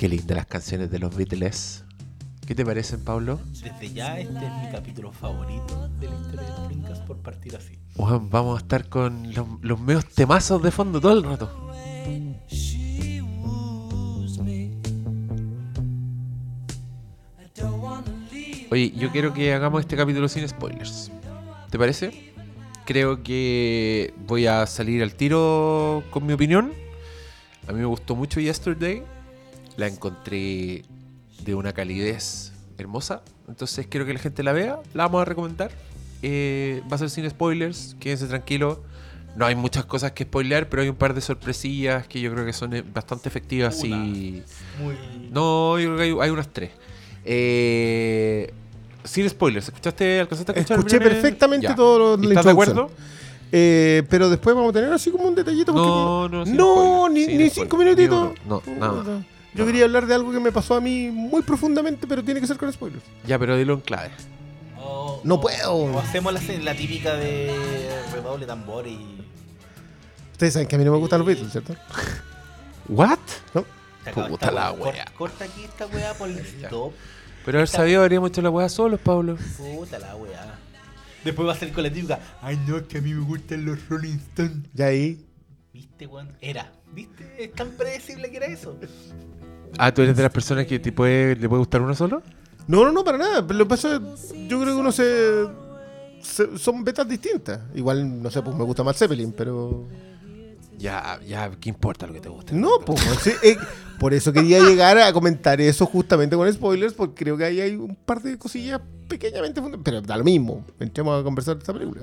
Qué lindas las canciones de los Beatles. ¿Qué te parecen, Pablo? Desde ya este es mi capítulo favorito de la historia de Flinkas por partir así. Vamos a estar con los, los meos temazos de fondo todo el rato. Oye, yo quiero que hagamos este capítulo sin spoilers. ¿Te parece? Creo que voy a salir al tiro con mi opinión. A mí me gustó mucho Yesterday. La encontré de una calidez hermosa. Entonces quiero que la gente la vea. La vamos a recomendar. Eh, va a ser sin spoilers. Quédense tranquilos. No hay muchas cosas que spoilear, pero hay un par de sorpresillas que yo creo que son eh, bastante efectivas y... Muy. No, yo creo que hay, hay unas tres. Eh, sin spoilers, ¿escuchaste? ¿Alcanzaste a escuchar? Escuché perfectamente Ya. todo lo- ¿Y la ¿Estás de acuerdo? Eh, pero después vamos a tener así como un detallito. porque- No, no, sin no ni, sin ni cinco minutitos. No, Puta. nada. Yo quería hablar de algo que me pasó a mí muy profundamente, pero tiene que ser con spoilers. Ya, pero dilo en clave. O- No o- puedo. O hacemos la, la típica de redoble tambor y. Ustedes saben que a mí no me gustan los Beatles, ¿cierto? ¿What? ¿No? Puta la wea. wea. Cor- Corta aquí esta weá por el stop. Pero haber sabido habríamos hecho la weá solos, Pablo. Puta la weá. Después va a ser con la típica. Ay, no, es que a mí me gustan los Rolling Stones. Ya ahí. ¿Viste, weón? Era. ¿Viste? Es tan predecible que era eso. Ah, ¿tú eres de las personas que te puede, le puede gustar uno solo? No, no, no, para nada. Pero lo que pasa es, yo creo que uno se, se- Son betas distintas. Igual, no sé, pues me gusta más Zeppelin, pero. Ya, ya, ¿qué importa lo que te guste? No, pues. sí, eh, por eso quería llegar a comentar eso justamente con spoilers, porque creo que ahí hay un par de cosillas pequeñamente fundamentales. Pero da lo mismo. Entremos a conversar de esta película.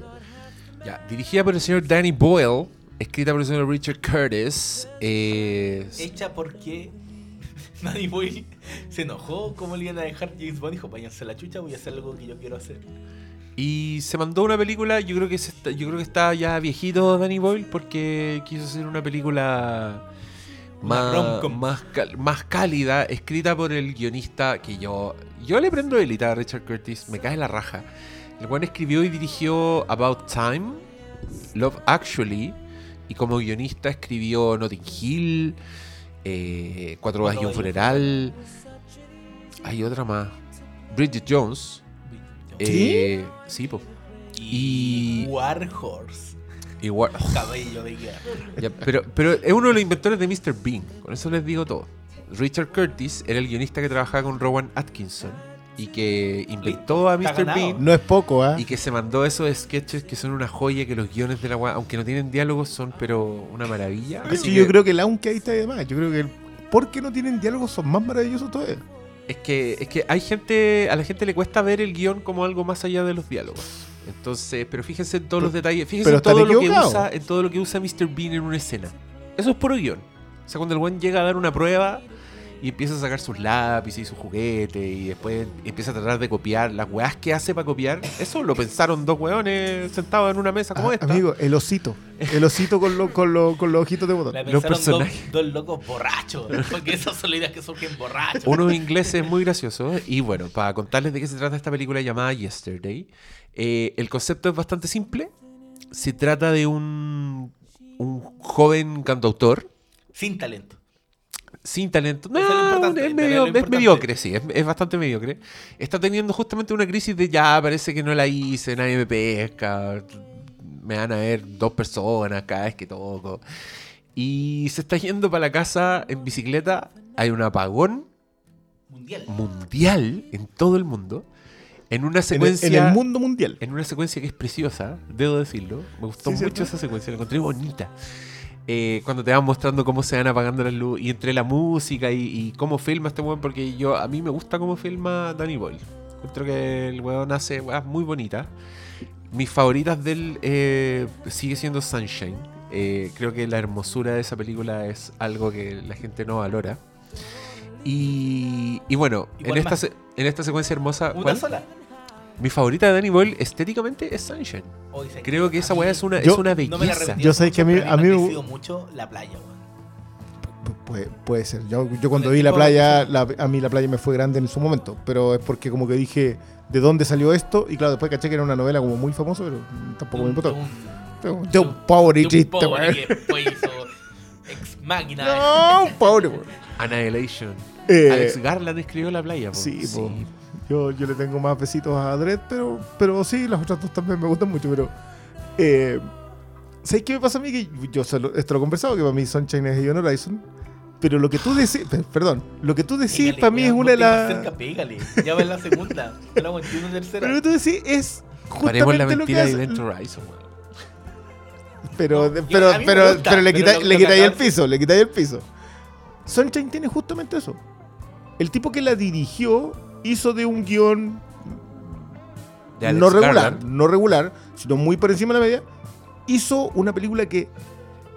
Ya, dirigida por el señor Danny Boyle, escrita por el señor Richard Curtis. eh, Hecha porque. Danny Boyle se enojó. ¿Cómo le iban a dejar James Bond? Dijo, váyanse a la chucha, voy a hacer algo que yo quiero hacer. Y se mandó una película, yo creo que se está, yo creo que está ya viejito Danny Boyle porque quiso hacer una película más, más, cálida, escrita por el guionista que yo yo le prendo élita a Richard Curtis, me cae la raja. El cual escribió y dirigió About Time, Love Actually, y como guionista escribió Notting Hill, eh, Cuatro bodas y un funeral. Hay otra más. Bridget Jones. Eh, sí, po. Y. Y- War Horse. Igual. Cabello de guerra. Ya, pero, pero es uno de los inventores de Mr. Bean. Con eso les digo todo. Richard Curtis era el guionista que trabajaba con Rowan Atkinson y que inventó a Mr. Bean No es poco, ¿ah? y que se mandó esos sketches que son una joya, que los guiones de la aunque no tienen diálogos, son pero una maravilla. Así yo que creo que el aunque ahí está de más. Yo creo que el por qué no tienen diálogos son más maravillosos todavía. es que es que hay gente, a la gente le cuesta ver el guion como algo más allá de los diálogos. Entonces, pero fíjense en todos los detalles, fíjense en todo lo que usa, en todo lo que usa Mr. Bean en una escena. Eso es puro guion. O sea, cuando el buen llega a dar una prueba y empieza a sacar sus lápices y sus juguetes y después empieza a tratar de copiar las weas que hace para copiar, eso lo pensaron dos weones sentados en una mesa como Ah, esta. amigo, el osito. El osito con, lo- con, lo- con los ojitos de botón. La Los pensaron dos, personajes. dos locos borrachos. Porque esas son las ideas que surgen borrachos. unos ingleses muy graciosos. Y bueno, para contarles de qué se trata esta película llamada Yesterday, eh, el concepto es bastante simple. Se trata de un, un joven cantautor Sin talento. Sin talento. No, es es, medio- es mediocre, sí, es, es bastante mediocre. Está teniendo justamente una crisis de ya, parece que no la hice, nadie me pesca, me van a ver dos personas cada vez que toco. Y se está yendo para la casa en bicicleta, hay un apagón Mundial. mundial en todo el mundo, en una En el, secuencia... en el mundo mundial. en una secuencia que es preciosa, debo decirlo. Me gustó Sí, mucho ¿cierto? esa secuencia, la encontré bonita. Eh, cuando te van mostrando cómo se van apagando las luces y entre la música y, y cómo filma este weón, porque yo a mí me gusta cómo filma Danny Boyle. Encuentro que el weón hace weas muy bonitas. Mis favoritas de él eh, sigue siendo Sunshine. Eh, creo que la hermosura de esa película es algo que la gente no valora. Y, y bueno, ¿Y en esta, en esta secuencia hermosa, Una ¿cuál? sola. Mi favorita de Danny Boyle estéticamente es Sunshine. Sé Creo que esa weá es una, Yo- es una No me la belleza. Yo sé que a mucho, mí- a mí me ha mucho la playa, weón. Pu- Puede, puede ser. Yo, yo cuando vi la playa, la- a mí la playa me fue grande en su momento. Pero es porque como que dije, ¿de dónde salió esto? Y claro, después caché que era una novela como muy famosa, pero tampoco me importó. Un- De un pobre chiste, Ex Máquina. No, un pobre, weón. Annihilation. Eh, Alex Garland escribió La playa. po. Sí, po. Yo, yo le tengo más besitos a Dredd, pero, pero sí, las otras dos también me gustan mucho, pero... Eh, ¿Sabes qué me pasa a mí? Que yo se lo- esto lo he conversado, que para mí Sunshine es Ion Horizon, pero lo que tú decís, pe- perdón, lo que tú decís Pégale, para mí es una de las... cerca, pégale. Ya va en la segunda. La una tercera. Pero lo que tú decís es Paremos la justamente lo que mentira de hace... Event Horizon, weón. Pero, No, yo- pero, me pero, gusta, pero le quitáis el de- piso, le quitáis el piso. Sunshine tiene justamente eso. El tipo que la dirigió hizo de un guion De no regular, Garland. no regular, sino muy por encima de la media, hizo una película que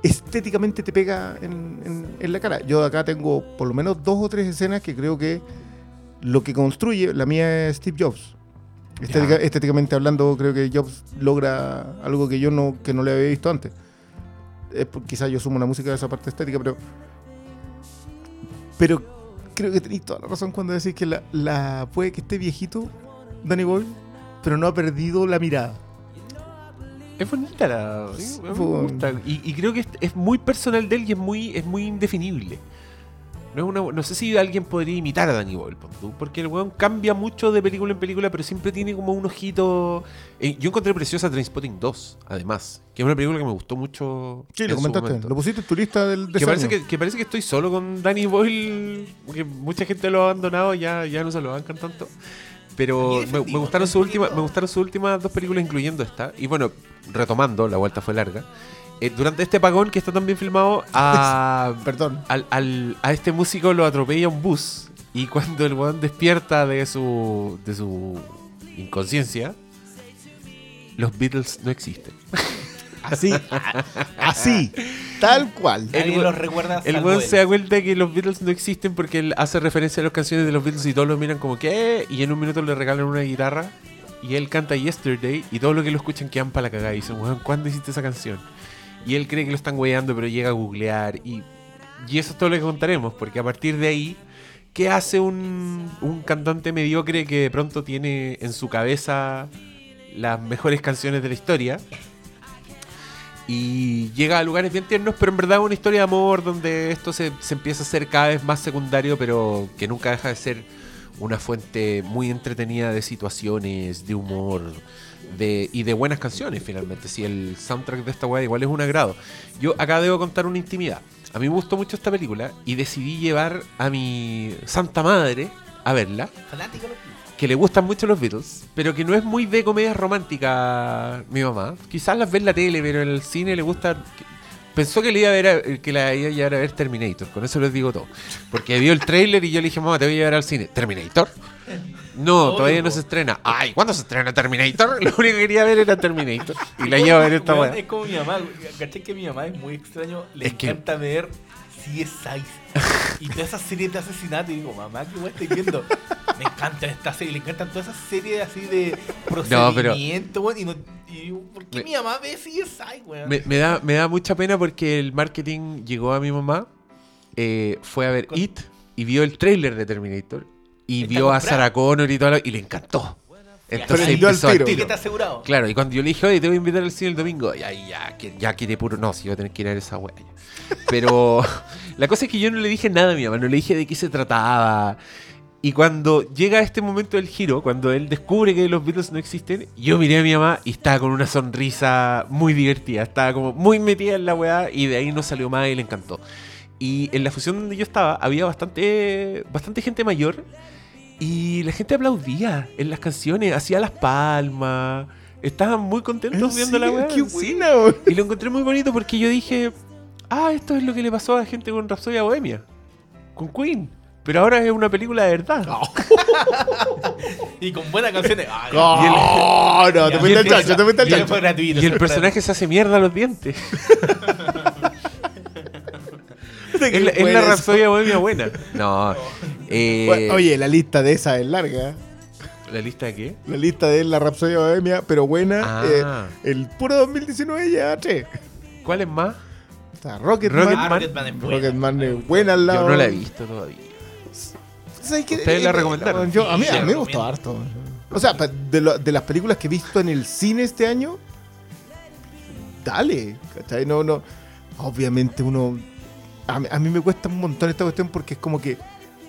estéticamente te pega en, en- en la cara. Yo acá tengo por lo menos dos o tres escenas que creo que lo que construye, la mía es Steve Jobs. Estética- estéticamente hablando, creo que Jobs logra algo que yo no, que no le había visto antes. Quizás yo sumo una música de esa parte estética, pero. Pero creo que tenéis toda la razón cuando decís que la, la puede que esté viejito, Danny Boyle, pero no ha perdido la mirada. Es bonita la. sí, me gusta. Y, y creo que es, es muy personal de él y es muy, es muy indefinible. No, es una, no sé si alguien podría imitar a Danny Boyle, porque el weón cambia mucho de película en película, pero siempre tiene como un ojito. Eh, yo encontré preciosa Trainspotting 2, además, que es una película que me gustó mucho. Sí, lo su comentaste. Lo pusiste en tu lista del de Que parece que, que parece que estoy solo con Danny Boyle, porque mucha gente lo ha abandonado, ya, ya no se lo bancan tanto. Pero me, me gustaron últimas, efectivo. me gustaron sus últimas dos películas, incluyendo esta. Y bueno, retomando, la vuelta fue larga. Eh, durante este apagón que está tan bien filmado, a, Perdón. al- al- a este músico lo atropella un bus. Y cuando el weón despierta de su, de su inconsciencia, los Beatles no existen. Así. así. Tal cual. Nadie el- los recuerda El weón se da cuenta que los Beatles no existen porque él hace referencia a las canciones de los Beatles y todos lo miran como que y en un minuto le regalan una guitarra y él canta Yesterday y todos los que lo escuchan quedan para la cagada y dicen, weón, ¿cuándo hiciste esa canción? Y él cree que lo están weyando pero llega a googlear y, y eso es todo lo que contaremos porque a partir de ahí, ¿qué hace un, un cantante mediocre que de pronto tiene en su cabeza las mejores canciones de la historia? y llega a lugares bien tiernos, pero en verdad es una historia de amor donde esto se, se empieza a hacer cada vez más secundario, pero que nunca deja de ser una fuente muy entretenida de situaciones, de humor de, y de buenas canciones finalmente. Si el soundtrack de esta weá igual es un agrado. Yo acá debo contar una intimidad. A mí me gustó mucho esta película y decidí llevar a mi santa madre a verla que le gustan mucho los Beatles, pero que no es muy de comedias románticas mi mamá. Quizás las ve en la tele, pero en el cine le gusta... Pensó que le iba a ver a- que la iba a llevar a ver Terminator, con eso les digo todo. Porque vio el tráiler y yo le dije, mamá, te voy a llevar al cine. ¿Terminator? No, Obvio, todavía no se estrena. Ay, ¿cuándo se estrena Terminator? Lo único que quería ver era Terminator. Y la llevo a ver esta weá. Es como mi mamá. ¿Cachai que mi mamá es muy extraño? Le Es que- encanta ver CSI. Y todas esas series de asesinato. Y digo, mamá, ¿qué weón estoy viendo? Me encanta esta serie. Le encantan todas esas series así de procedimiento. Y, no, y digo, ¿por qué Me- mi mamá ve CSI, weón? Me, me da, me da mucha pena porque el marketing llegó a mi mamá, eh, fue a ver Con- It y vio el tráiler de Terminator y vio a. Sarah Connor y todo lo- y le encantó. Entonces al empezó al tiro. tiro. Ticket asegurado. Claro, y cuando yo le dije, oye, te voy a invitar al cine el domingo, ya, ya, ya quiere puro. No, si voy a tener que ir a esa wea. ya. Pero la cosa es que yo no le dije nada a mi mamá, no le dije de qué se trataba. Y cuando llega este momento del giro, cuando él descubre que los Beatles no existen, yo miré a mi mamá y estaba con una sonrisa muy divertida, estaba como muy metida en la weá y de ahí no salió más y le encantó. Y en la fusión donde yo estaba había bastante, bastante gente mayor y la gente aplaudía en las canciones, hacía las palmas, estaban muy contentos viendo la weá. ¡Qué buena! Y lo encontré muy bonito porque yo dije, ah, esto es lo que le pasó a la gente con Rhapsodia Bohemia, con Queen. Pero ahora es una película de verdad. Y con buenas canciones. Ay, ¡Oh, no! Te Ya, fuiste al y el- chancho, te fuiste al chancho. fue gratuito. Y el personaje se hace mierda a los dientes. es la, es la Bohemia buena. No. Eh, Bueno, Oye, la lista de esa es larga. ¿La lista de qué? La lista de la Rapsodia Bohemia, pero buena. Ah. eh, el puro 2019 ya tres. ¿Cuál es más? O sea, Rocketman. Rocketman. Ah, Rocketman es buena. Rocketman es buena al lado. Yo no la he visto todavía. ¿Sabes qué? Ustedes la Eh, recomendaron. Yo, a mí, a me gustó harto. O sea, de, lo- de las películas que he visto en el cine este año, dale. ¿cachai? No, no. Obviamente uno. A mí me cuesta un montón esta cuestión porque es como que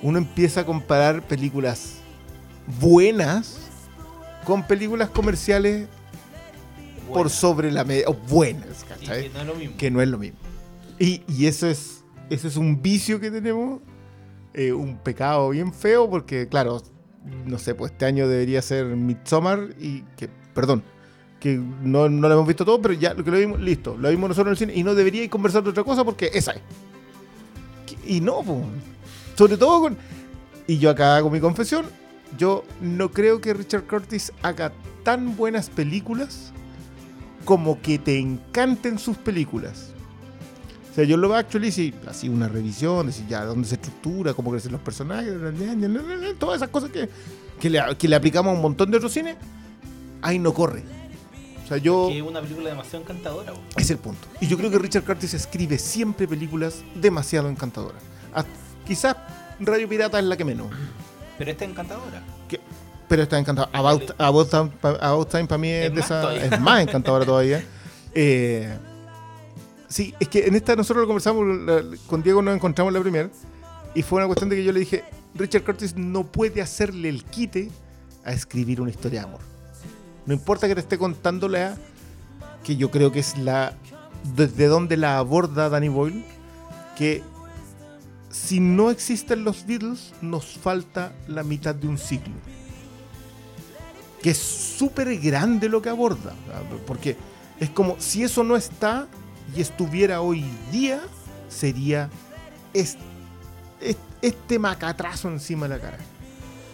uno empieza a comparar películas buenas con películas comerciales por sobre la media, o buenas, y ¿cachai? que no es lo mismo. que no es lo mismo. Y, y eso es eso es un vicio que tenemos, eh, un pecado bien feo, porque claro, no sé, pues este año debería ser Midsommar y que, perdón, que no, no lo hemos visto todo, pero ya lo que lo vimos, listo, lo vimos nosotros en el cine y no debería conversar de otra cosa porque esa es. Y no, po. Sobre todo con... Y yo acá hago mi confesión, yo no creo que Richard Curtis haga tan buenas películas como que te encanten sus películas. O sea, yo lo actually si así una revisión, decir ya dónde se estructura, cómo crecen los personajes, todas esas cosas que, que, le, que le aplicamos a un montón de otros cines, ahí no corre. O sea, yo... Que es una película demasiado encantadora. Es el punto. Y yo creo que Richard Curtis escribe siempre películas demasiado encantadoras. Ah, quizás Radio Pirata es la que menos. Pero esta es encantadora. que- pero está encantadora. About, About Time, pa- About Time para mí es, Es de más esa- es más encantadora todavía. Eh, sí, es que en esta nosotros lo conversamos la- con Diego, nos encontramos en la primera. Y fue una cuestión de que yo le dije: Richard Curtis no puede hacerle el quite a escribir una historia de amor. No importa que te esté contando la que yo creo que es la desde donde la aborda Danny Boyle, que si no existen los Beatles, nos falta la mitad de un siglo. Que es súper grande lo que aborda. Porque es como si eso no está y estuviera hoy día, sería es- es- este macatrazo encima de la cara.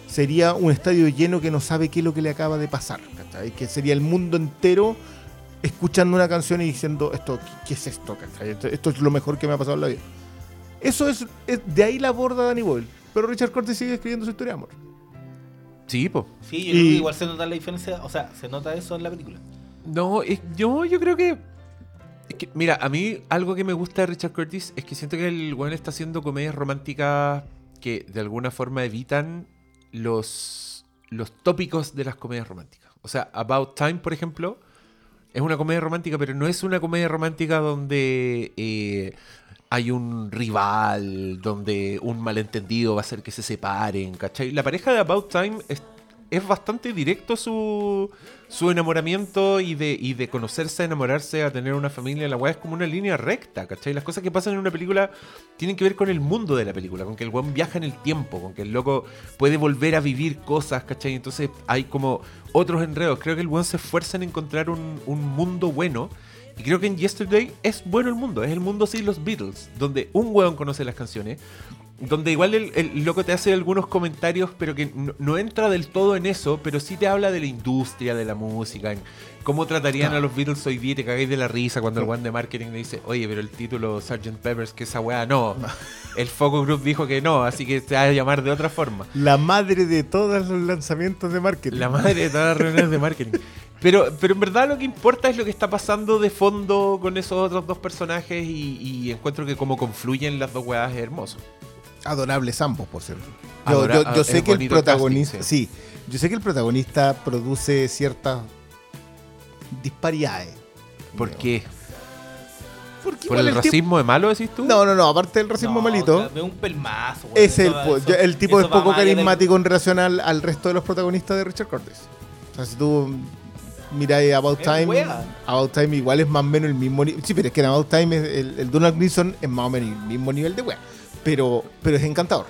Sería un estadio lleno que no sabe qué es lo que le acaba de pasar. ¿cachai? Que sería el mundo entero escuchando una canción y diciendo, esto, ¿qué es esto? Esto, esto es lo mejor que me ha pasado en la vida. Eso es, es- de ahí la aborda Danny Boyle. Pero Richard Curtis sigue escribiendo su historia de amor. Sí, po. Sí, yo Y- creo que igual se nota la diferencia. O sea, se nota eso en la película. No, es- yo, yo creo que, es que, Mira, a mí algo que me gusta de Richard Curtis es que siento que el weón está haciendo comedias románticas que de alguna forma evitan los, los tópicos de las comedias románticas. O sea, About Time, por ejemplo, es una comedia romántica, pero no es una comedia romántica donde eh, hay un rival, donde un malentendido va a hacer que se separen, ¿cachai? La pareja de About Time es, bastante directo su, su enamoramiento y de, y de conocerse, a enamorarse, a tener una familia. La weá es como una línea recta, ¿cachai? Las cosas que pasan en una película tienen que ver con el mundo de la película, con que el weón viaja en el tiempo, con que el loco puede volver a vivir cosas, ¿cachai? Entonces hay como otros enredos. Creo que el weón se esfuerza en encontrar un, un mundo bueno. Y creo que en Yesterday es bueno el mundo, es el mundo sin los Beatles, donde un weón conoce las canciones, donde igual el, el loco te hace algunos comentarios, pero que no, no entra del todo en eso, pero sí te habla de la industria, de la música, en cómo tratarían a los Beatles hoy día y te cagáis de la risa cuando el one de marketing le dice, oye, pero el título Sgt. Peppers, que esa weá no. El Focus Group dijo que no, así que se va a llamar de otra forma. La madre de todos los lanzamientos de marketing. La madre de todas las reuniones de marketing. Pero, pero en verdad lo que importa es lo que está pasando de fondo con esos otros dos personajes y, y encuentro que como confluyen las dos weas es hermoso. Adorables ambos, por cierto. Yo, Adora- yo- yo es sé que el protagonista. casting, sí. yo sé que el protagonista produce ciertas disparidades. ¿Por qué? Porque ¿Por el tipo- racismo de malo decís tú? No, no, no, aparte del racismo No, malito. Un pelmazo. Es el, Eso- el tipo es poco del- carismático en relación al, al resto de los protagonistas de Richard Curtis. O sea, si tú miráis About Es Time, wea. About Time igual es más o menos el mismo nivel. Sí, pero es que en About Time es- el, el Donald Gleason es más o menos el mismo nivel de wea. Pero, pero es encantador.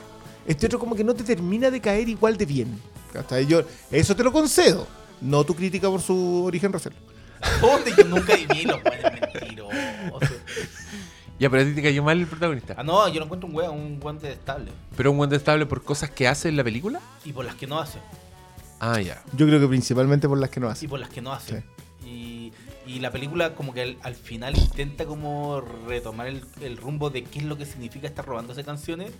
Este otro como que no te termina de caer igual de bien. ¿cachai? Yo, eso te lo concedo. No tu crítica por su origen racial. ¿Dónde? Yo nunca vi los weones mentirosos. Ya, pero a ti te cayó mal el protagonista. Ah, no, yo lo encuentro un weón, un weón detestable. ¿Pero un buen estable por cosas que hace en la película? Y por las que no hace. Ah, ya. Yo creo que principalmente por las que no Y hace. por las que no hace. Y, y la película como que al, al final intenta como retomar el, el rumbo de qué es lo que significa estar robándose canciones.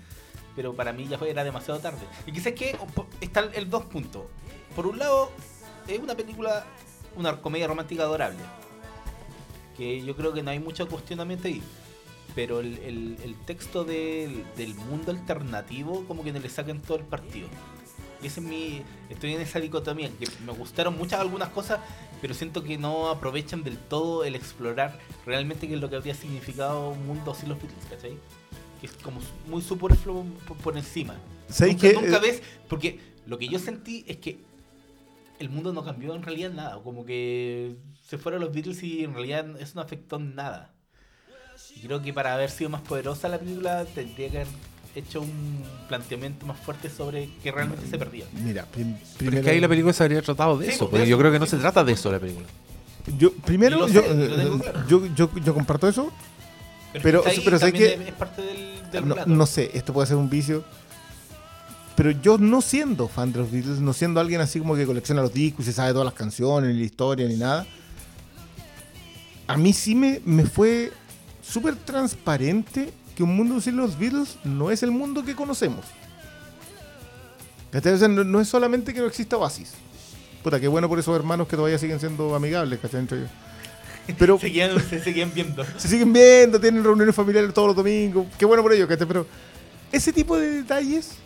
Pero para mí ya fue, era demasiado tarde. Y quizás que están el, el dos puntos. Por un lado, es una película, una comedia romántica adorable. Que yo creo que no hay mucho cuestionamiento ahí. Pero el, el- el texto del, del mundo alternativo como que no le sacan todo el partido. Y ese es mi. Estoy en esa dicotomía. Que me gustaron muchas algunas cosas, pero siento que no aprovechan del todo el explorar realmente qué es lo que habría significado un mundo sin los Beatles, ¿cachai? Que es como muy superfluo por, por encima. ¿Sabes nunca, qué? nunca Eh, ves, porque lo que yo sentí es que el mundo no cambió en realidad nada, como que se fueron los Beatles y en realidad eso no afectó en nada. Y creo que para haber sido más poderosa la película tendría que haber hecho un planteamiento más fuerte sobre que realmente se perdía. Mira, prim- Pero primero, es que ahí la película se habría tratado de Sí, eso, pues, porque yo creo que no sí, se trata de eso la película. yo, primero yo, sé, eh, claro. yo, yo, yo comparto eso. Pero- ahí pero ¿sabes también qué? es parte del, del no sé, esto puede ser un vicio. Pero yo no siendo fan de los Beatles, no siendo alguien así como que colecciona los discos y se sabe todas las canciones, ni la historia, ni nada. A mí sí me, me fue súper transparente que un mundo sin los Beatles no es el mundo que conocemos. O sea, no, no es solamente que no exista Oasis. Puta, qué bueno por esos hermanos que todavía siguen siendo amigables, ¿cachai? Entre ellos. Pero se seguían viendo. se siguen viendo, tienen reuniones familiares todos los domingos. Qué bueno por ellos, ¿cachai? Pero ese tipo de detalles,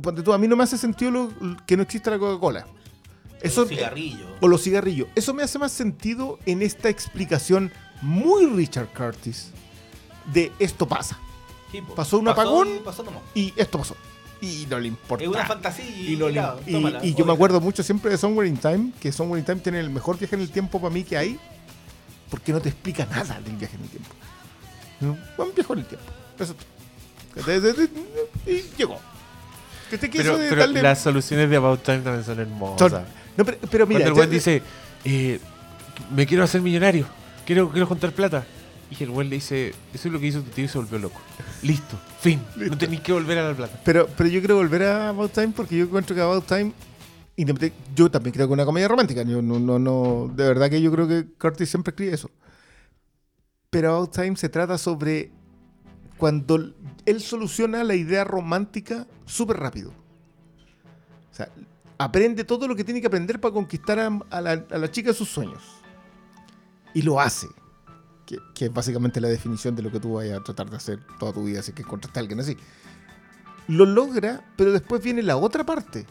ponte tú, a mí no me hace sentido lo- que no exista la Coca-Cola. Eso, Eso, cigarrillo. o los cigarrillos. Eso me hace más sentido en esta explicación muy Richard Curtis de esto pasa. Sí, pasó un apagón. Pasó nomás. Y esto pasó. Y no le importa. Es una fantasía y, Y, no le- claro, y- tómala, y yo me acuerdo mucho siempre de Somewhere in Time, que Somewhere in Time tiene el mejor viaje en el tiempo para mí que hay, porque no te explica nada del viaje en el tiempo. Buen viaje en el tiempo. Eso es todo. Y llegó. Que te quiso Pero, de pero darle- las soluciones de About Time también son hermosas. son- No, pero, pero mira, Cuando el ya- dice, eh, me quiero hacer millonario, quiero, quiero juntar plata. Y el weón le dice, eso es lo que hizo tu tío y se volvió loco. Listo, fin. No tenéis que volver a la plata. Pero, pero yo quiero volver a About Time porque yo encuentro que About Time. Yo también creo que es una comedia romántica. Yo no, no, no, de verdad que yo creo que Curtis siempre escribe eso. Pero About Time se trata sobre cuando él soluciona la idea romántica súper rápido. O sea, aprende todo lo que tiene que aprender para conquistar a, a la, a la chica de sus sueños. Y lo hace. Que, que es básicamente la definición de lo que tú vayas a tratar de hacer toda tu vida, así que encontraste a alguien así lo logra, pero después viene la otra parte,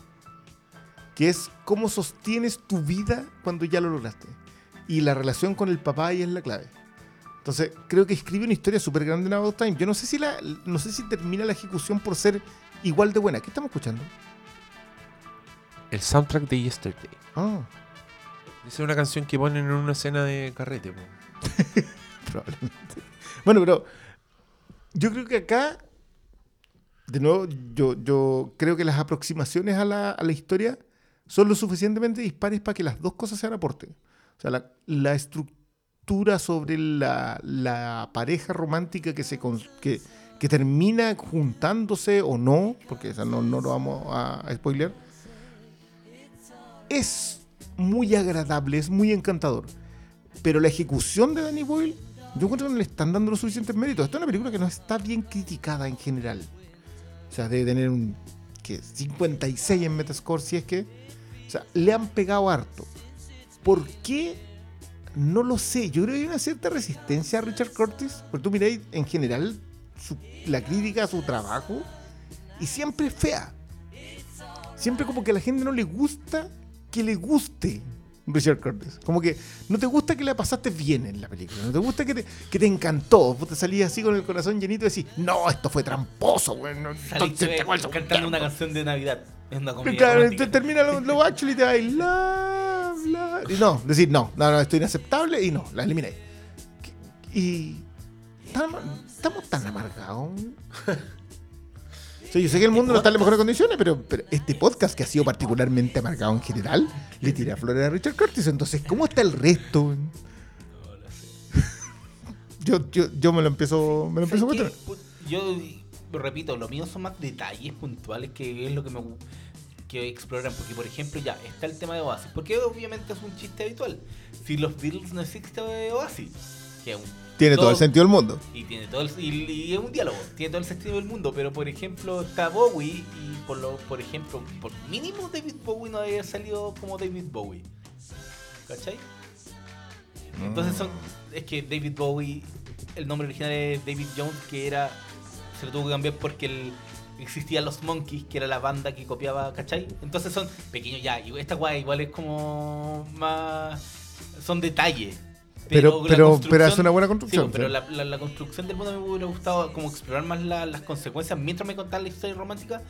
que es cómo sostienes tu vida cuando ya lo lograste. Y la relación con el papá ahí es la clave. Entonces, creo que escribe una historia súper grande en About Time. Yo no sé si la, no sé si termina la ejecución por ser igual de buena. ¿Qué estamos escuchando? El soundtrack de Yesterday. Ah, Esa es una canción que ponen en una escena de carrete. probablemente. Bueno, pero yo creo que acá, de nuevo, yo, yo creo que las aproximaciones a la, a la historia son lo suficientemente dispares para que las dos cosas sean aporte. O sea, la, estructura sobre la, la pareja romántica que, se que, que termina juntándose o no, porque esa no, no lo vamos a, a spoiler, es muy agradable, es muy encantador. Pero la ejecución de Danny Boyle, yo encuentro que no le están dando los suficientes méritos. Esta es una película que no está bien criticada en general. O sea, debe tener un ¿qué? 56 en Metascore, si es que. O sea, le han pegado harto. ¿Por qué? No lo sé. Yo creo que hay una cierta resistencia a Richard Curtis. Porque tú miráis en general la crítica a su trabajo y siempre es fea. Siempre como que a la gente no le gusta que le guste Richard Curtis. Como que no te gusta que la pasaste bien en la película. No te gusta que te, que te encantó. Vos te salías así con el corazón llenito y decís, no, esto fue tramposo, güey. no, Saliste te cantando una claro". canción de Navidad. Es una Claro, te termina lo, lo actually y te va la, la. Y no, decir no, no, no, esto es inaceptable y no, la eliminé. Y. Estamos tan amargados. Sea, yo sé que el mundo no está en las mejores condiciones, pero, pero este podcast que ha sido particularmente amargado en general le tira flores a Richard Curtis. Entonces, ¿cómo está el resto? Yo, yo, yo me lo empiezo, me lo empiezo a. Pu- Yo repito, lo mío son más detalles puntuales que es lo que me que exploran. Porque, por ejemplo, ya está el tema de Oasis. Porque obviamente es un chiste habitual. Si los Beatles no existe Oasis, que es un Tiene todo el sentido del mundo. Y tiene todo el, y, y es un diálogo, tiene todo el sentido del mundo, pero por ejemplo está Bowie y por lo, por ejemplo, por mínimo David Bowie no había salido como David Bowie. ¿Cachai? Entonces son, es que David Bowie, el nombre original es David Jones, que era, se lo tuvo que cambiar porque el, existía Los Monkeys, que era la banda que copiaba, ¿cachai? Entonces son pequeños ya, y esta guay igual es como más, son detalles. Pero- pero- construcción- pero hace una buena Sí, construcción, pero la, la- la construcción del mundo me hubiera gustado como explorar más la- las consecuencias mientras me contaban la historia romántica.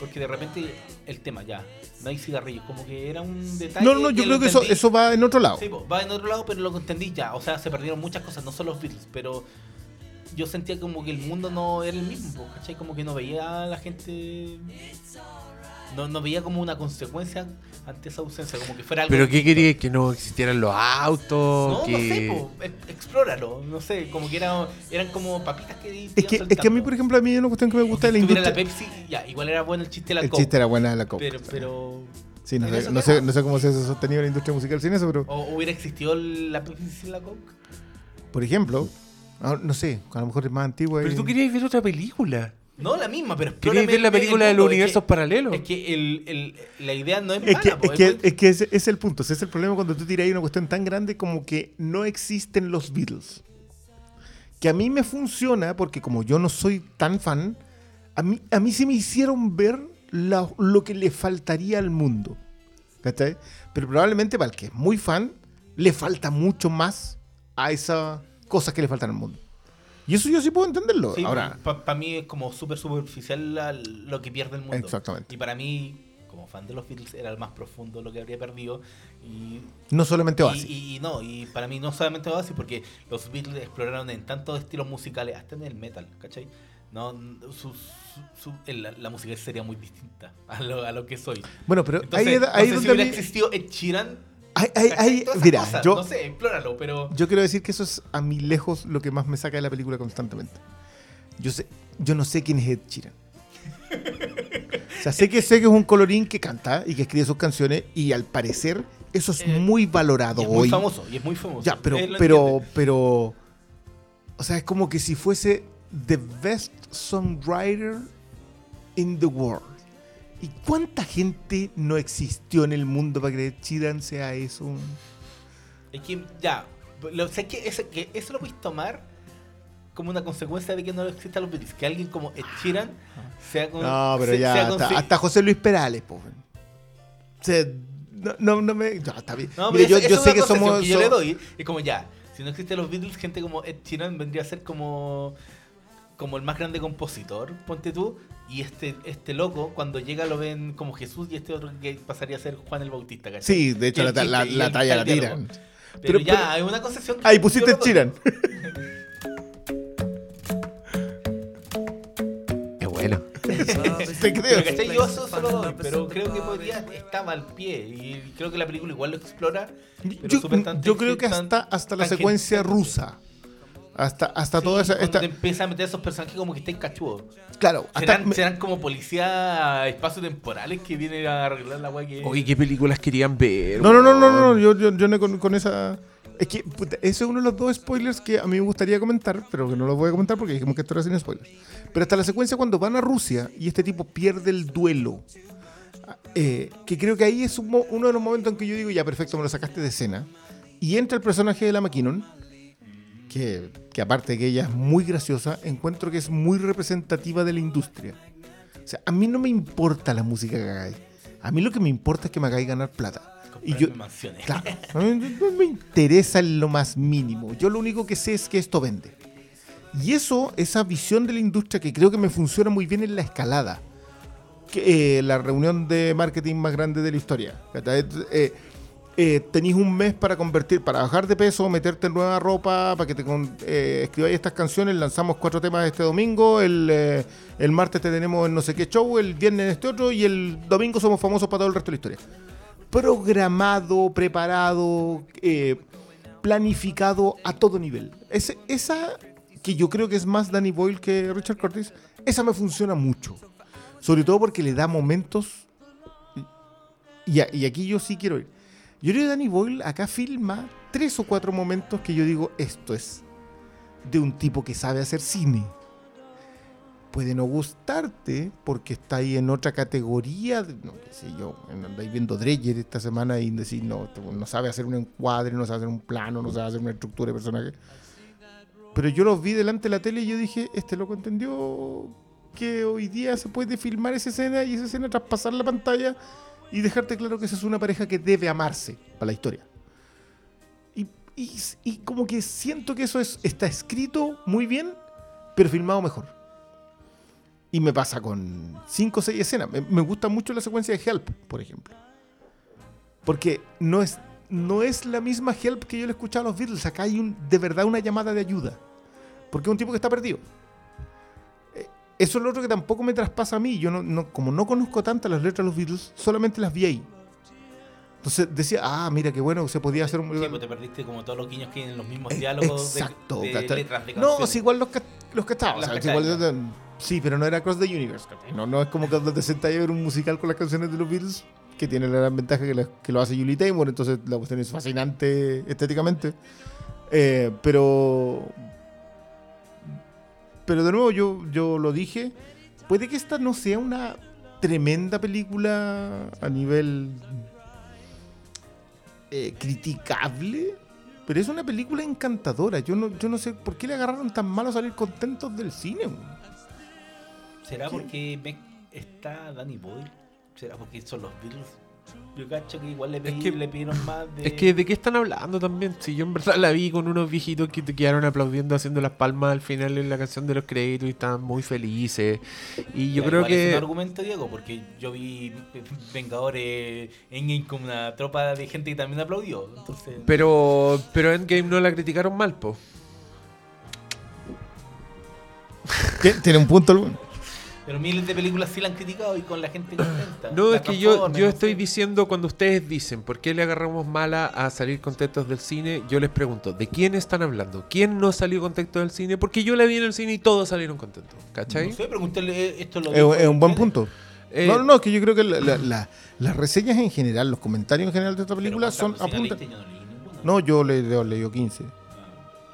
porque de repente el tema ya, no hay cigarrillos, como que era un detalle. No, no, yo creo que eso, eso va en otro lado. Sí, po, va en otro lado, pero lo entendí ya. O sea, se perdieron muchas cosas, no solo los Beatles, pero yo sentía como que el mundo no era el mismo, po, ¿cachai? Como que no veía a la gente. No, no veía como una consecuencia ante esa ausencia, como que fuera algo. ¿Pero qué distinto. quería? ¿Que no existieran los autos? No, que... no sé, po, ex- explóralo, no sé, como que era, eran como papitas que Es que, es que a mí, por ejemplo, a mí hay una cuestión que me gusta de la Si tuviera industria. la Pepsi, ya, igual era bueno el chiste de la el Coke, chiste era buena de la Coke. pero, pero Sí, no sé, no, sé, no sé cómo se ha sostenido la industria musical sin eso, pero, o hubiera existido la Pepsi sin la Coke. por ejemplo, no sé, a lo mejor es más antiguo. Pero y- tú querías ver otra película. No, la misma, pero Querías ver la película de los mundo, es que- universos paralelos. Es que el, el- la idea no es Es mala, que, po, es, que, es que ese, es el punto. Ese es el problema cuando tú tiras ahí una cuestión tan grande como que no existen los Beatles. Que a mí me funciona porque como yo no soy tan fan, a mí, a mí sí me hicieron ver la- lo que le faltaría al mundo. ¿Cachai? Pero probablemente para el que es muy fan, le falta mucho más a esas cosas que le faltan al mundo. Y eso yo sí puedo entenderlo. Sí, Ahora, para mí es como súper superficial la- lo que pierde el mundo. Exactamente. Y para mí, como fan de los Beatles, era el más profundo lo que habría perdido. Y, no solamente Oasis. y- y no, y para mí no solamente Oasis, porque los Beatles exploraron en tantos estilos musicales, hasta en el metal, ¿cachai? No, su, su- su- la, la música sería muy distinta a lo, a lo que soy. Bueno, pero Entonces, ahí, no ahí sé si donde a hubiera mí- existido Ed Sheeran, cosas, yo, no sé, explóralo, pero... Yo quiero decir que eso es a mi lejos lo que más me saca de la película constantemente. Yo sé, yo no sé quién es Ed Sheeran. O sea, sé que sé que es un colorín que canta y que escribe sus canciones y al parecer eso es Eh, muy valorado y es muy famoso, y es muy famoso. Ya, pero, pero, entiende. pero, o sea, es como que si fuese the best songwriter in the world. ¿Y cuánta gente no existió en el mundo para que Sheeran sea eso? Es que, ya, lo, sé que, eso, que eso lo puedes tomar como una consecuencia de que no existan los Beatles. Que alguien como Ed Sheeran sea con. No, pero se- ya, sea hasta, José Luis Perales, po. O sea, no, no, no me. Ya, está bien. No, Mire, pero yo, sé que somos. que yo le doy. Es como ya, si no existen los Beatles, gente como Ed Sheeran vendría a ser como. Como el más grande compositor, ponte tú. Y este, este loco, cuando llega, lo ven como Jesús. Y este otro que pasaría a ser Juan el Bautista, ¿cachai? Sí, de hecho, la, el la- chiste, la el talla la tiran. Pero, Pero- ya, pero- hay una concesión que Ahí pusiste doy. Chiran. Es bueno. Te creo. Pero, ¿cachai? Yo eso se lo doy, pero creo que podría estaba al pie y creo que la película igual lo explora. pero Yo, yo creo que hasta, hasta la secuencia rusa. Hasta, hasta Sí, esa. cuando esta- te empieza a meter esos personajes como que estén cachudos. claro, hasta. ¿Serán, me- serán como policías espacio-temporales que vienen a arreglar la weá que. Oye, ¿qué películas querían ver? No, no, no, no, no, yo, yo, yo no con, con esa. Es que puta, ese es uno de los dos spoilers que a mí me gustaría comentar, pero que no los voy a comentar porque dijimos que esto era sin spoilers. Pero hasta la secuencia cuando van a Rusia y este tipo pierde el duelo, eh, que creo que ahí es un uno de los momentos en que yo digo, ya perfecto, me lo sacaste de escena. Y entra el personaje de la McKinnon, que, que aparte de que ella es muy graciosa, encuentro que es muy representativa de la industria. O sea, a mí no me importa la música que hagáis. A mí lo que me importa es que me hagáis ganar plata. Y yo, mansiones. Claro, a mí no me interesa en lo más mínimo. Yo lo único que sé es que esto vende. Y eso, esa visión de la industria que creo que me funciona muy bien en la escalada. Que, eh, la reunión de marketing más grande de la historia. Eh, eh, tenéis un mes para convertir, para bajar de peso, meterte en nueva ropa, para que te eh, escribáis estas canciones. Lanzamos cuatro temas este domingo. El, eh, el martes te tenemos en no sé qué show, el viernes este otro, y el domingo somos famosos para todo el resto de la historia programado, preparado, eh, planificado a todo nivel. Esa, que yo creo que es más Danny Boyle que Richard Curtis, esa me funciona mucho. Sobre todo porque le da momentos. Y aquí yo sí quiero ir. Yo creo que Danny Boyle acá filma tres o cuatro momentos que yo digo, esto es de un tipo que sabe hacer cine. Puede no gustarte porque está ahí en otra categoría, de- no qué sé yo, andáis viendo Dreyer esta semana y decís, no, tú no sabe hacer un encuadre, no sabe hacer un plano, no sabe hacer una estructura de personaje. Pero yo los vi delante de la tele y yo dije, este loco entendió que hoy día se puede filmar esa escena y esa escena traspasar la pantalla y dejarte claro que esa es una pareja que debe amarse para la historia. Y, como que siento que eso es, está escrito muy bien, pero filmado mejor. Y me pasa con cinco o seis escenas. Me, gusta mucho la secuencia de Help, por ejemplo. Porque no es, no es la misma Help que yo le escuchaba a los Beatles. Acá hay de verdad una llamada de ayuda. Porque es un tipo que está perdido. Eh, Eso es lo otro que tampoco me traspasa a mí. Yo no, no- como no conozco tantas las letras de los Beatles, solamente las vi ahí. Entonces decía, ah, mira qué bueno, se podía hacer un... Sí, pues te perdiste como todos los guiños que tienen los mismos diálogos de- Exacto, de, de No, sí, igual los que, los que estaban. Los o sea, que igual- estaban, sí, pero no era Cross the Universe. No, no es como cuando te sentas a ver un musical con las canciones de los Beatles, que tiene la gran ventaja que, la- que lo hace Julie Taymor, entonces la cuestión es fascinante estéticamente. Eh, pero. Pero de nuevo, yo, yo lo dije. Puede que esta no sea una tremenda película a nivel eh, criticable, pero es una película encantadora. Yo no, yo no sé por qué le agarraron tan mal a salir contentos del cine. ¿Será porque me- está Danny Boyle? ¿Será porque son los Beatles? Yo cacho que igual le, pedí- que- le pidieron más de... Es que de qué están hablando también. Si yo en verdad la vi con unos viejitos que te quedaron aplaudiendo haciendo las palmas al final en la canción de los créditos y estaban muy felices. Y yo Ya, creo igual Es un que. argumento, Diego, porque yo vi Vengadores en con una tropa de gente que también aplaudió. Entonces, Pero, pero Endgame no la criticaron mal, po. Tien- Tiene un punto. el weón. Pero miles de películas sí la han criticado y con la gente contenta. No, La es que yo, yo no estoy sé. diciendo cuando ustedes dicen por qué le agarramos mala a salir contentos del cine, yo les pregunto, ¿de quién están hablando? ¿Quién no salió contento del cine? Porque yo la vi en el cine y todos salieron contentos, ¿cachai? No sé, pregúntale esto lo Es, un buen punto. Eh, no, no, no, es que yo creo que la- la- la- las reseñas en general, los comentarios en general de esta película ¿cuántas son apuntan. no yo le, le, leí 15.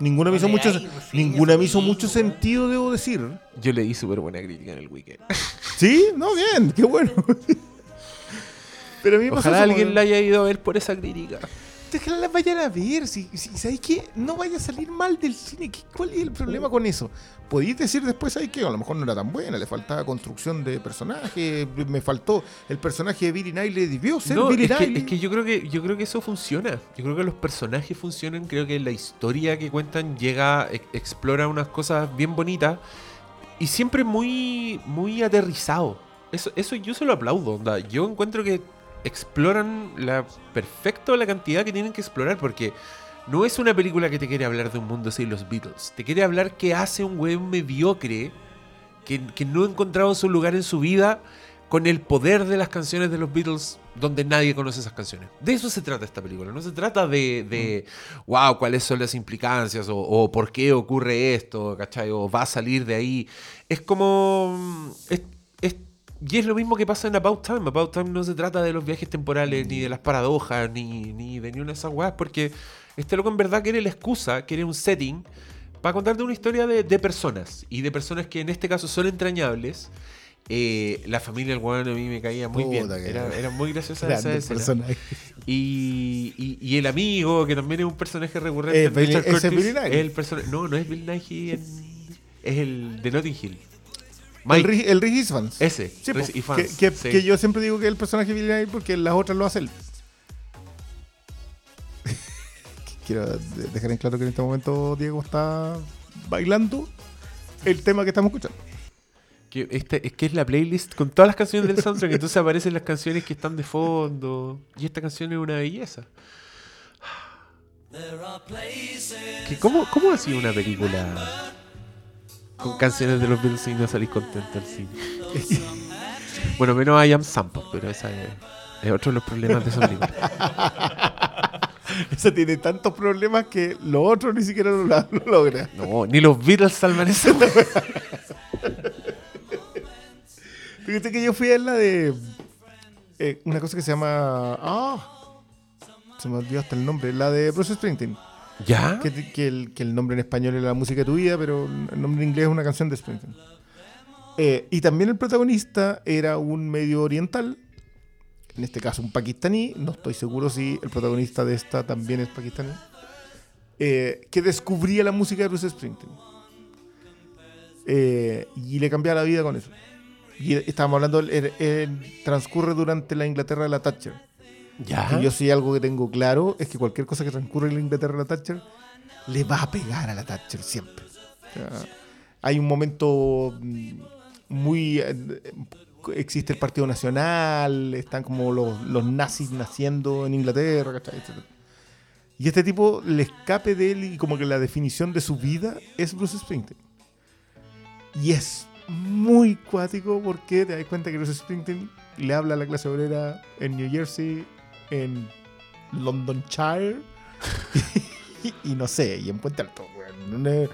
Ninguna me hizo mucho, reseñas, ninguna me hizo mucho sentido, debo decir. Yo le di súper buena crítica en el weekend. Sí, no, bien, qué bueno. Pero a mí me pasó Ojalá alguien la haya ido a ver por esa crítica. Déjala la vayan a ver. Si, si, ¿Sabes qué? No vaya a salir mal del cine. ¿Qué- ¿Cuál es el problema con eso? Podéis decir después, ¿sabes qué? A lo mejor no era tan buena, le faltaba construcción de personaje, me faltó. El personaje de Billy Nile debió ser No, Billy es que, Nile. es que yo creo que yo creo que eso funciona. Yo creo que los personajes funcionan. Creo que la historia que cuentan llega, e- explora unas cosas bien bonitas y siempre muy, muy aterrizado. Eso, eso yo se lo aplaudo. onda. Yo encuentro que exploran la perfecto la cantidad que tienen que explorar porque no es una película que te quiere hablar de un mundo así los Beatles. Te quiere hablar qué hace un weón mediocre que, que no ha encontrado su lugar en su vida con el poder de las canciones de los Beatles donde nadie conoce esas canciones. De eso se trata esta película. No se trata de, de wow, cuáles son las implicancias o, o por qué ocurre esto, ¿cachai? O va a salir de ahí. Es como... mm, es- y es lo mismo que pasa en About Time. About Time no se trata de los viajes temporales, ni de las paradojas, ni, ni de ni una de esas weas, porque este loco en verdad quiere la excusa, quiere un setting para contarte una historia de, de personas. Y de personas que en este caso son entrañables. Eh, la familia del weón a mí me caía muy bien. Puta Era, era muy graciosa esa escena. Y, y- y el amigo, que también es un personaje recurrente. Eh, en Billy- Richard ese es Curtis, Nighy. el persona- No, no es Bill Nighy, en- es el de Notting Hill. El, Mike, el Rick Isvans. ese. Sí, po, Ifans, que, que- sí. que yo siempre digo que es el personaje Billy Nile porque las otras lo hace él. Quiero de- dejar en claro que en este momento Diego está bailando el tema que estamos escuchando. Que este, es que es la playlist con todas las canciones del soundtrack. entonces aparecen las canciones que están de fondo. Y esta canción es una belleza. Que ¿cómo, ¿Cómo ha sido una película con canciones de los Beatles y no salís contento al cine? bueno, menos I Am Sample, pero esa es, es otro de los problemas de esa película. Esa tiene tantos problemas que lo otro ni siquiera lo, lo logra. No, ni los Beatles salvan esa. Fíjate que yo fui a la de eh, una cosa que se llama. Ah, se me olvidó hasta el nombre. La de Bruce Springsteen. ¿Ya? Que, que el, que el nombre en español es la música de tu vida, pero el nombre en inglés es una canción de Springsteen. Eh, y también el protagonista era un medio oriental, en este caso un pakistaní, no estoy seguro si el protagonista de esta también es pakistaní, eh, que descubría la música de Bruce Springsteen. Eh, y le cambiaba la vida con eso. Y estábamos hablando, el- el- transcurre durante la Inglaterra de la Thatcher. Que yo sí algo que tengo claro es que cualquier cosa que transcurre en la Inglaterra de la Thatcher le va a pegar a la Thatcher siempre. Hay un momento mm, muy... eh, existe el Partido Nacional, están como los, los nazis naciendo en Inglaterra. Etcétera. Y este tipo, el escape de él y como que la definición de su vida es Bruce Springsteen. Y es muy cuático porque te das cuenta que Bruce Springsteen le habla a la clase obrera en New Jersey, en Londonshire y, y no sé, y en Puente Alto. weón.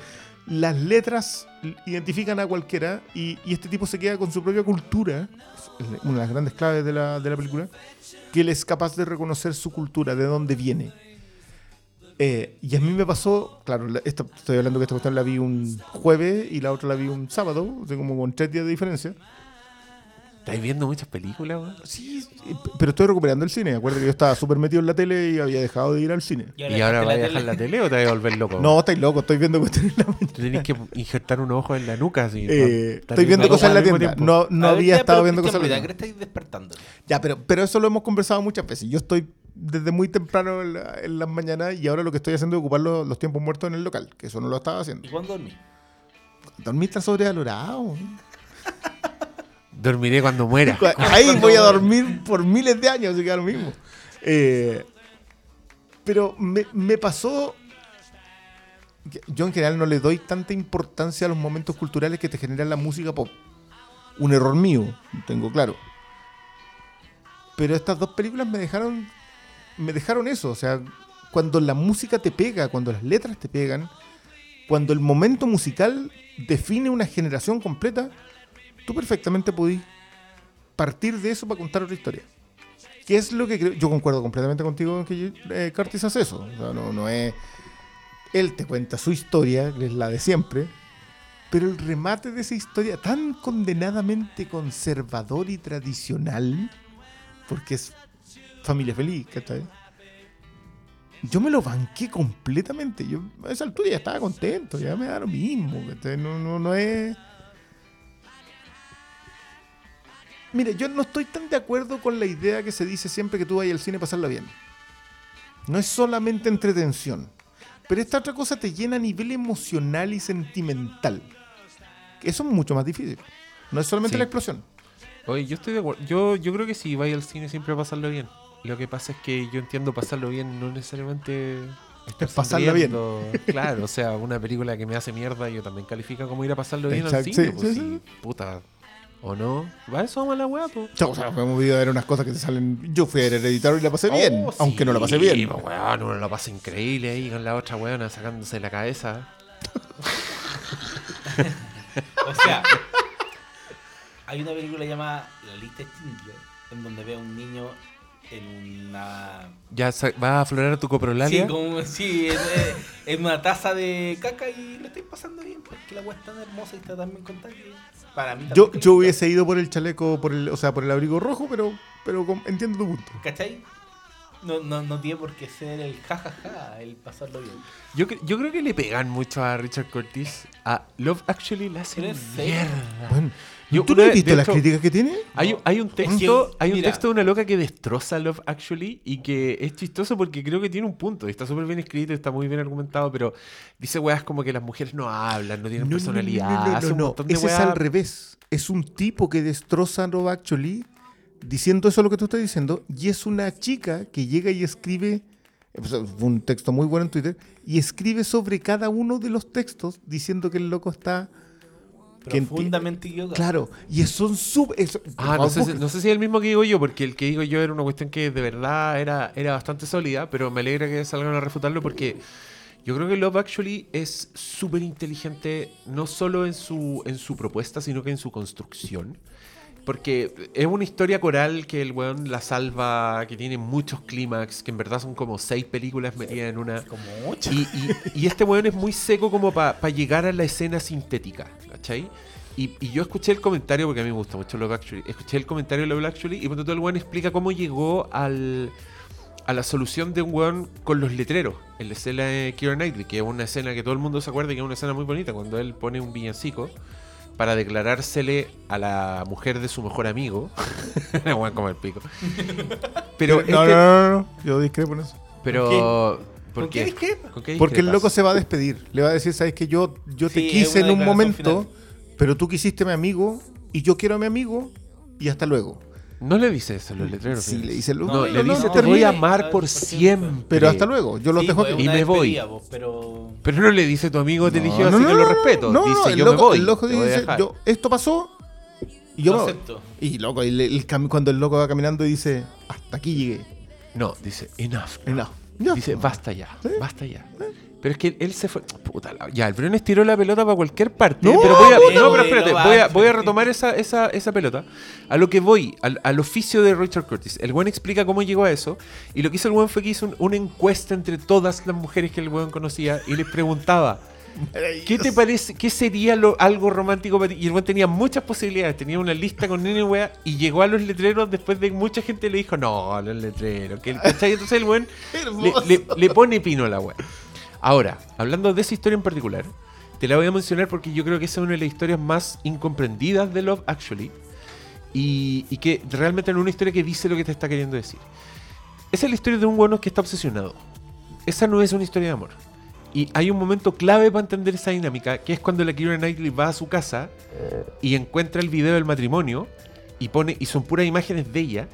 Las letras identifican a cualquiera y, este tipo se queda con su propia cultura, una de las grandes claves de la, de la película, que él es capaz de reconocer su cultura, de dónde viene. Eh, y a mí me pasó, claro, la- esta- estoy hablando que esta cuestión la vi un jueves y la otra la vi un sábado, o como con tres días de diferencia. ¿Estáis viendo muchas películas, weón? Sí, pero estoy recuperando el cine. Acuérdate que yo estaba súper metido en la tele y había dejado de ir al cine. ¿Y ahora dejaste vas a dejar la tele o te vas a volver loco? No, estáis loco, estoy viendo cuestiones en la mañana. Tú tenés que injertar un ojo en la nuca, así. Eh, estoy viendo cosas en la tienda. tiempo. No, no ver, había estado viendo cosas en la tienda. ¿qué estáis despertando? Ya, pero, pero eso lo hemos conversado muchas veces. Yo estoy desde muy temprano en, la- en las mañanas y ahora lo que estoy haciendo es ocupar los, los tiempos muertos en el local, que eso no lo estaba haciendo. ¿Y cuándo dormí? Dormir está sobrevalorado. Dormiré cuando muera. Ahí voy a dormir por miles de años, así que lo mismo. Eh, pero me, me pasó. Yo en general no le doy tanta importancia a los momentos culturales que te generan la música pop. Un error mío, tengo claro. Pero estas dos películas me dejaron. Me dejaron eso. O sea, cuando la música te pega, cuando las letras te pegan, cuando el momento musical define una generación completa, tú perfectamente podís partir de eso para contar otra historia. ¿Qué es lo que? Yo concuerdo completamente contigo en que eh, Curtis hace eso. O sea, no, es. Él te cuenta su historia, que es la de siempre, pero el remate de esa historia tan condenadamente conservador y tradicional, porque es familia feliz, ¿cachai? Yo me lo banqué completamente. Yo a esa altura ya estaba contento, ya me da lo mismo. No, no, no es. Mire, yo no estoy tan de acuerdo con la idea que se dice siempre que tú vayas al cine a pasarla bien. No es solamente entretención. Pero esta otra cosa te llena a nivel emocional y sentimental. Eso es mucho más difícil. No es solamente Sí. la explosión. Oye, yo estoy de acuerdo. Yo, yo creo que si vais al cine siempre a pasarlo bien. Lo que pasa es que yo entiendo pasarlo bien, no necesariamente Es pasarla bien. Claro, o sea, una película que me hace mierda, yo también califica como ir a pasarlo bien al cine. sí, pues, sí, sí, puta. ¿O no? Va eso vamos a la weá, pues. O sea, hemos ido a ver unas cosas que te salen. Yo fui a ver Hereditario y la pasé bien, Oh, aunque no la pasé sí, bien. pues, weón, uno lo pasa increíble ahí con la otra weona sacándose la cabeza. O sea, hay una película llamada La lista de Schindler, en donde ve a un niño en una... Ya va a aflorar tu coprolalia. Sí, como, sí, en, en una taza de caca y lo estoy pasando bien, porque la weá es tan hermosa y está tan bien contada para mí Yo, yo hubiese ido por el chaleco, por el, o sea, por el abrigo rojo, pero, pero com- entiendo tu punto. ¿Cachai? No, no, no tiene por qué ser el jajaja, el pasarlo bien. Yo, yo creo que le pegan mucho a Richard Curtis. A Love Actually la hacen mierda. Bueno, Yo ¿Tú no has visto las hecho, críticas que tiene? Hay, un texto, hay un mira. texto de una loca que destroza Love Actually y que es chistoso porque creo que tiene un punto. y Está súper bien escrito, está muy bien argumentado, pero dice weas como que las mujeres no hablan, no tienen No, no, no, personalidad, no, no, hace un montón de Ese es al revés. Es un tipo que destroza Love Actually diciendo eso lo que tú estás diciendo y es una chica que llega y escribe eh, pues, fue un texto muy bueno en Twitter y escribe sobre cada uno de los textos diciendo que el loco está Profundamente claro y es- son sub eso- Ah, no sé, si, no sé si es el mismo que digo yo, porque el que digo yo era una cuestión que de verdad era, era bastante sólida, pero me alegra que salgan a refutarlo porque yo creo que Love Actually es súper inteligente, no solo en su, en su propuesta, sino que en su construcción. Porque es una historia coral que el weón la salva, que tiene muchos clímax, que en verdad son como seis películas metidas en una. Como ocho. Y, y- y este weón es muy seco como para llegar a la escena sintética, ¿cachai? Y, y yo escuché el comentario, porque a mí me gusta mucho Love Actually, escuché el comentario de Love Actually y por todo el weón explica cómo llegó al, a la solución de un weón con los letreros en la escena de Keira Knightley, que es una escena que todo el mundo se acuerda que es una escena muy bonita, cuando él pone un villancico para declarársele a la mujer de su mejor amigo. Como el pico. Pero, no, este- no, no, no, yo discrepo en eso pero ¿por ¿Con qué discrepa? ¿Con qué porque el loco se va a despedir le va a decir sabes que yo yo te Sí, quise en un momento final. pero tú quisiste mi amigo y yo quiero a mi amigo y hasta luego. No le dice eso a los letreros. Sí, le dice No, no, le no, dice no, te voy a amar por siempre. Pero hasta luego, yo los Sí, dejo pues, aquí. Y me voy. pero... Pero no le dice tu amigo te eligió, No, así no, que no, lo no, respeto. no, no, dice el yo loco, me voy. el loco dice, yo, esto pasó y yo Lo me voy. acepto. Y loco, y le- el cuando el loco va caminando y dice, hasta aquí llegué. No, dice enough. No, ya. Dice, basta ya, Sí. basta ya. Pero es que él se fue. Puta la- Ya, el Briones tiró la pelota para cualquier parte. No, pero voy a, no, pero espérate, voy a, va- voy a retomar esa, esa, esa pelota. A lo que voy, al, al oficio de Richard Curtis. El buen explica cómo llegó a eso. Y lo que hizo el buen fue que hizo un- una encuesta entre todas las mujeres que el buen conocía y les preguntaba. ¿Qué te parece? ¿Qué sería lo, algo romántico para ti? Y el buen tenía muchas posibilidades. Tenía una lista con nene wea y llegó a los letreros después de que mucha gente le dijo, no, los letreros. Que el, ¿cachai? Entonces el buen le, le- le pone pino a la wea. Ahora, hablando de esa historia en particular, te la voy a mencionar porque yo creo que esa es una de las historias más incomprendidas de Love Actually. Y, y que realmente es una historia que dice lo que te está queriendo decir. Esa es la historia de un bueno que está obsesionado. Esa no es una historia de amor. Y hay un momento clave para entender esa dinámica, que es cuando la Keira Knightley va a su casa y encuentra el video del matrimonio y pone y son puras imágenes de ella.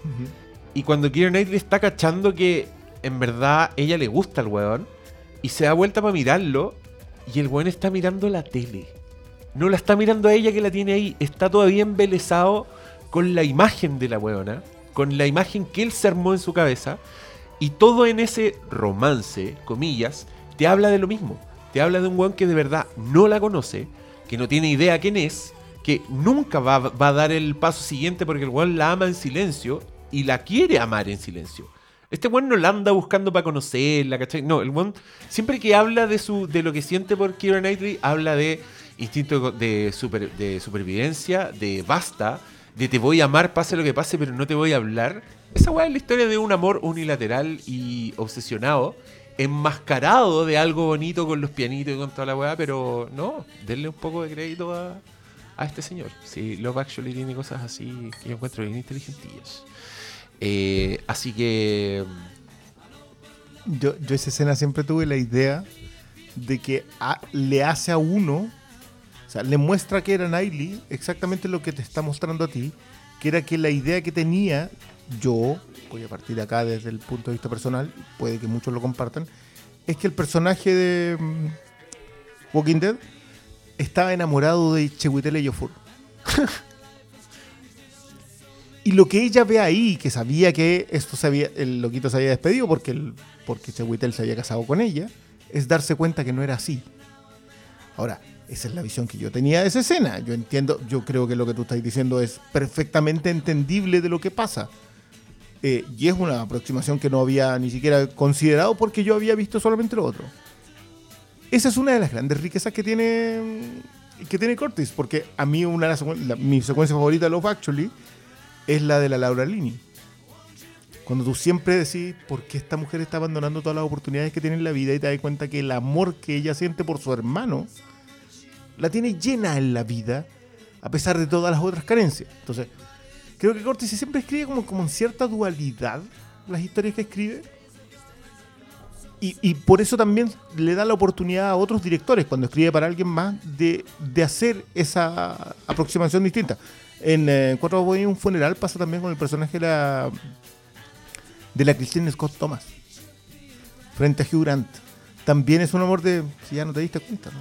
Y cuando Keira Knightley está cachando que en verdad ella le gusta al weón y se da vuelta para mirarlo y el weón está mirando la tele. No la está mirando a ella que la tiene ahí, está todavía embelesado con la imagen de la weona, con la imagen que él se armó en su cabeza y todo en ese romance, comillas, te habla de lo mismo. Te habla de un weón que de verdad no la conoce, que no tiene idea quién es, que nunca va, va a dar el paso siguiente porque el weón la ama en silencio y la quiere amar en silencio. Este weón no la anda buscando para conocerla, ¿cachai? No, el weón siempre que habla de su de lo que siente por Keira Knightley, habla de instinto de, super- de supervivencia, de basta, de te voy a amar pase lo que pase, pero no te voy a hablar. Esa weá es la historia de un amor unilateral y obsesionado, enmascarado de algo bonito con los pianitos y con toda la weá, pero no, denle un poco de crédito a, a este señor. Sí, Love Actually tiene cosas así que yo encuentro bien inteligentillas. Eh, así que. Yo, yo esa escena siempre tuve la idea de que a- le hace a uno, o sea, le muestra que era Niley exactamente lo que te está mostrando a ti, que era que la idea que tenía yo, voy a partir de acá desde el punto de vista personal, puede que muchos lo compartan, es que el personaje de mm, Walking Dead estaba enamorado de Chewitel Ejiofor. Y lo que ella ve ahí, que sabía que esto se había, el loquito se había despedido porque, el, porque Chewitel se había casado con ella, es darse cuenta que no era así. Ahora, esa es la visión que yo tenía de esa escena. Yo entiendo, yo creo que lo que tú estás diciendo es perfectamente entendible de lo que pasa. Eh, y es una aproximación que no había ni siquiera considerado porque yo había visto solamente lo otro. Esa es una de las grandes riquezas que tiene que tiene Cortis, porque a mí una la- mi secuencia favorita de Love Actually es la de la Laura Lini. Cuando tú siempre decís por qué esta mujer está abandonando todas las oportunidades que tiene en la vida y te das cuenta que el amor que ella siente por su hermano la tiene llena en la vida a pesar de todas las otras carencias. Entonces, creo que Cortis siempre escribe como, como en cierta dualidad las historias que escribe. Y, y por eso también le da la oportunidad a otros directores, cuando escribe para alguien más, de, de hacer esa aproximación distinta. En eh, Cuatro Bodas y un funeral pasa también con el personaje de la, de la Christine Scott Thomas, frente a Hugh Grant. También es un amor de, si ya no te diste cuenta, ¿no?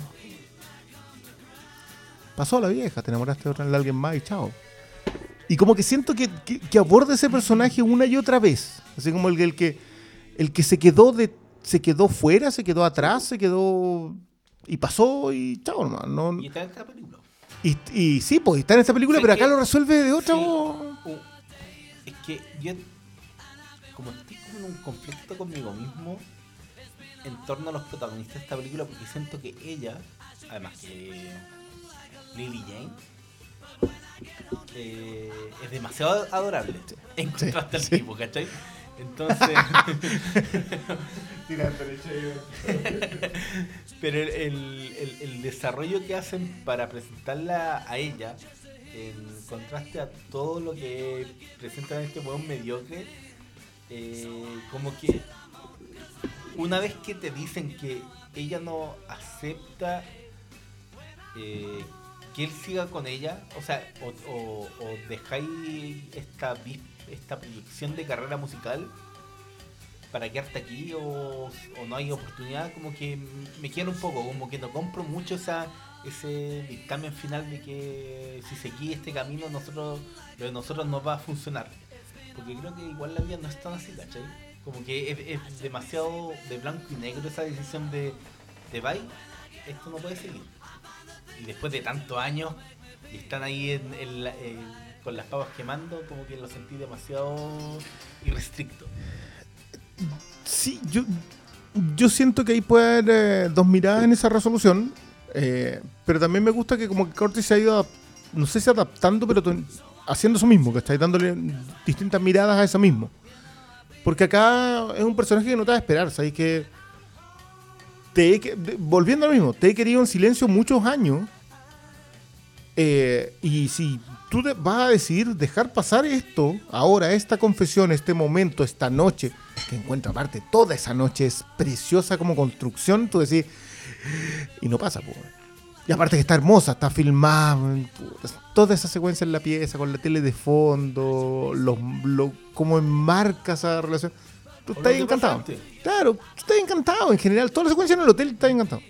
Pasó a la vieja, te enamoraste de alguien más y chao. Y como que siento que, que, que aborda ese personaje una y otra vez. Así como el, que- el que el que se quedó de se quedó fuera, se quedó atrás, se quedó y pasó y chao nomás. No, Y está en esta película. Y, y sí, pues está en esta película, pero acá que- lo resuelve de otra. Sí. o- Uh, es que yo, como estoy como en un conflicto conmigo mismo en torno a los protagonistas de esta película, porque siento que ella, además que Lily Jane, eh, es demasiado adorable en Sí, contraste al sí. tipo, ¿cachai? Entonces. Pero el, el- el- el desarrollo que hacen para presentarla a ella, en contraste a todo lo que presentan este hueón mediocre, eh, como que una vez que te dicen que ella no acepta eh, que él siga con ella, o sea, o, o- o dejáis esta, vi- esta proyección de carrera musical para quedarte aquí o, no hay oportunidad, como que me quiero un poco, como que no compro mucho esa ese dictamen final de que si seguí este camino nosotros lo de nosotros no va a funcionar. Porque creo que igual la vida no es tan así, ¿cachai? Como que es, demasiado de blanco y negro esa decisión de te vais, esto no puede seguir. Y después de tantos años y están ahí en, la- en- con las papas quemando, como que lo sentí demasiado irrestricto. Sí, yo, yo siento que ahí puede haber eh, dos miradas en esa resolución. eh, pero también me gusta que como que Curtis se ha ido, no sé si adaptando, pero haciendo eso mismo, que está dándole distintas miradas a eso mismo. Porque acá es un personaje que no te va a esperar, ¿sabes? Que te volviendo a lo mismo, te he querido en silencio muchos años. Eh, y si tú vas a decidir dejar pasar esto, ahora, esta confesión, este momento, esta noche, que encuentro aparte, toda esa noche es preciosa como construcción, tú decís, y no pasa, pues. Y aparte que está hermosa, está filmada, puta, toda esa secuencia en la pieza, con la tele de fondo, los, lo, cómo enmarca esa relación. Tú estás encantado. Claro, tú estás encantado en general. Toda la secuencia en el hotel está encantado.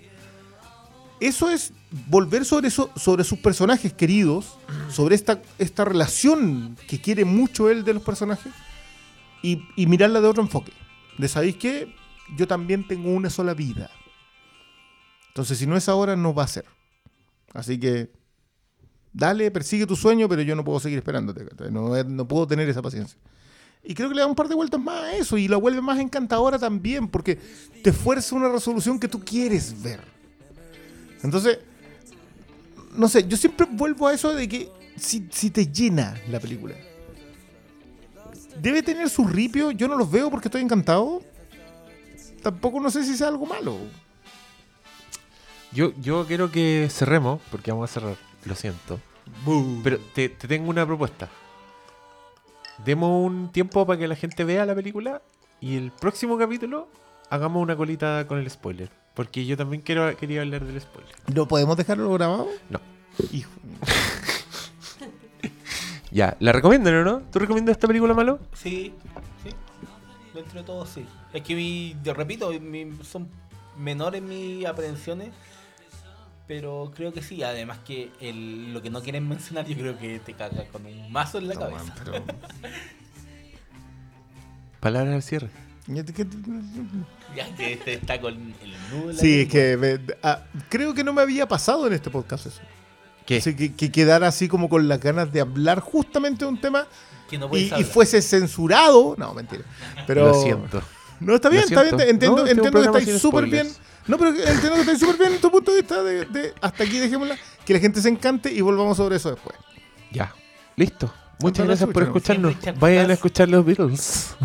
Eso es volver sobre eso, sobre sus personajes queridos, sobre esta, esta relación que quiere mucho él de los personajes, y, mirarla de otro enfoque. De sabéis que yo también tengo una sola vida. Entonces, si no es ahora, no va a ser. Así que dale, persigue tu sueño, pero yo no puedo seguir esperándote. No, no puedo tener esa paciencia. Y creo que le da un par de vueltas más a eso y la vuelve más encantadora también, porque te fuerza una resolución que tú quieres ver. Entonces, no sé, yo siempre vuelvo a eso de que si, si te llena la película. Debe tener su ripio, yo no los veo porque estoy encantado. Tampoco no sé si sea algo malo. Yo, yo quiero que cerremos, porque vamos a cerrar, lo siento. Pero te, te tengo una propuesta. Demos un tiempo para que la gente vea la película y el próximo capítulo hagamos una colita con el spoiler. Porque yo también quiero, quería hablar del spoiler. ¿No podemos dejarlo grabado? No. Hijo. Ya, ¿la recomiendan o no? ¿Tú recomiendas esta película, Malo? Sí, sí. Dentro de todo, sí. Es que, mi, te repito, mi- son menores mis aprehensiones. Pero creo que sí. Además que el- lo que no quieren mencionar, yo creo que te caga con un mazo en la No, cabeza. man, pero- Palabras al cierre. Ya te- que- este está con el nudo Sí, es que me- ah, creo que no me había pasado en este podcast eso. ¿Qué? Así que, que quedara así como con las ganas de hablar justamente de un tema Que no y, fuese censurado. No, mentira. Pero, Lo siento. No, está bien, está bien. Entiendo, No, entiendo que estáis súper bien. No, pero entiendo que estáis súper bien en tu punto de vista de, de- hasta aquí dejémosla. Que la gente se encante y volvamos sobre eso después. Ya. Listo. Muchas gracias por escucharnos. Vayan a escuchar los Beatles.